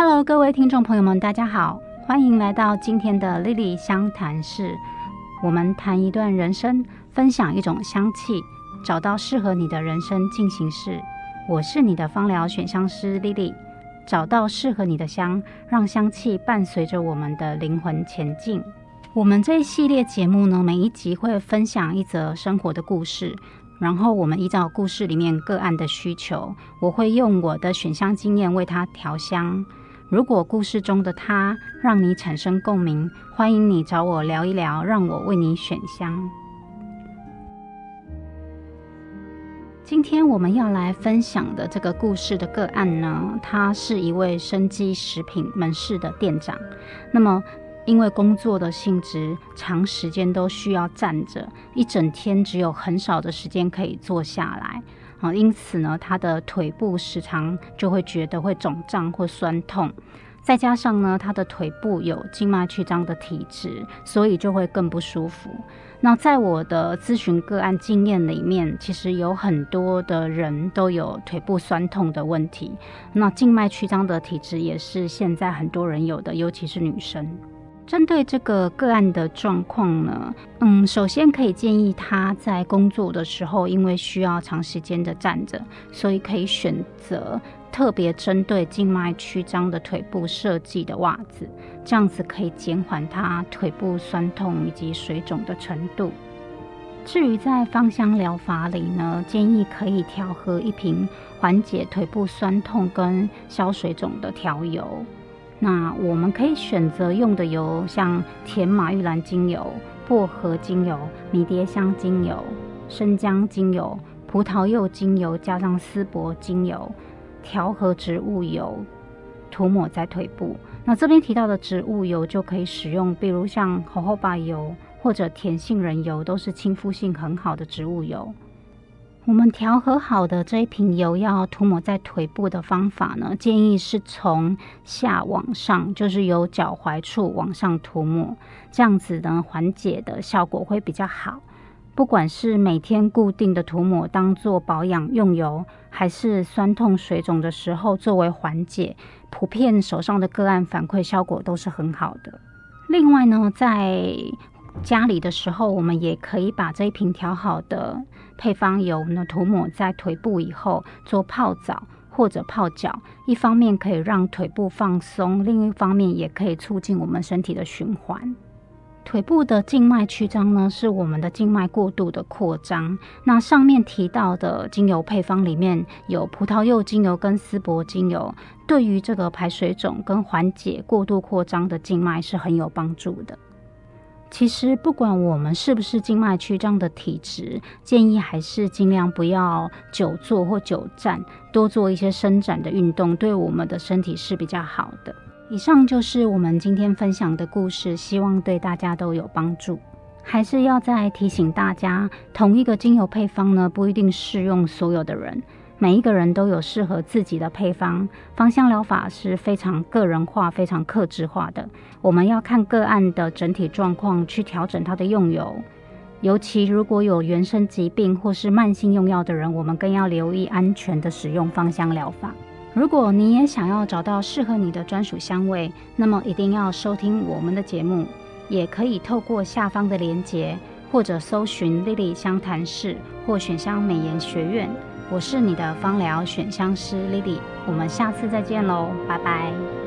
Hello，各位听众朋友们，大家好，欢迎来到今天的 Lily 香谈室。我们谈一段人生，分享一种香气，找到适合你的人生进行式。我是你的芳疗选香师 Lily，找到适合你的香，让香气伴随着我们的灵魂前进。我们这一系列节目呢，每一集会分享一则生活的故事。然后我们依照故事里面个案的需求，我会用我的选香经验为他调香。如果故事中的他让你产生共鸣，欢迎你找我聊一聊，让我为你选香。今天我们要来分享的这个故事的个案呢，他是一位生机食品门市的店长。那么因为工作的性质，长时间都需要站着，一整天只有很少的时间可以坐下来啊，因此呢，他的腿部时常就会觉得会肿胀或酸痛，再加上呢，他的腿部有静脉曲张的体质，所以就会更不舒服。那在我的咨询个案经验里面，其实有很多的人都有腿部酸痛的问题，那静脉曲张的体质也是现在很多人有的，尤其是女生。针对这个个案的状况呢，嗯，首先可以建议他在工作的时候，因为需要长时间的站着，所以可以选择特别针对静脉曲张的腿部设计的袜子，这样子可以减缓他腿部酸痛以及水肿的程度。至于在芳香疗法里呢，建议可以调和一瓶缓解腿部酸痛跟消水肿的调油。那我们可以选择用的油，像甜马玉兰精油、薄荷精油、迷迭香精油、生姜精油、葡萄柚精油，加上丝柏精油，调和植物油，涂抹在腿部。那这边提到的植物油就可以使用，比如像猴猴巴油或者甜杏仁油，都是亲肤性很好的植物油。我们调和好的这一瓶油要涂抹在腿部的方法呢，建议是从下往上，就是由脚踝处往上涂抹，这样子呢缓解的效果会比较好。不管是每天固定的涂抹当做保养用油，还是酸痛水肿的时候作为缓解，普遍手上的个案反馈效果都是很好的。另外呢，在家里的时候，我们也可以把这一瓶调好的配方油呢涂抹在腿部以后做泡澡或者泡脚，一方面可以让腿部放松，另一方面也可以促进我们身体的循环。腿部的静脉曲张呢，是我们的静脉过度的扩张。那上面提到的精油配方里面有葡萄柚精油跟丝柏精油，对于这个排水肿跟缓解过度扩张的静脉是很有帮助的。其实，不管我们是不是静脉曲张的体质，建议还是尽量不要久坐或久站，多做一些伸展的运动，对我们的身体是比较好的。以上就是我们今天分享的故事，希望对大家都有帮助。还是要再提醒大家，同一个精油配方呢，不一定适用所有的人。每一个人都有适合自己的配方，芳香疗法是非常个人化、非常克制化的。我们要看个案的整体状况去调整它的用油，尤其如果有原生疾病或是慢性用药的人，我们更要留意安全的使用芳香疗法。如果你也想要找到适合你的专属香味，那么一定要收听我们的节目，也可以透过下方的链接，或者搜寻 Lily 香谈室或选香美颜学院。我是你的芳疗选香师 Lily，我们下次再见喽，拜拜。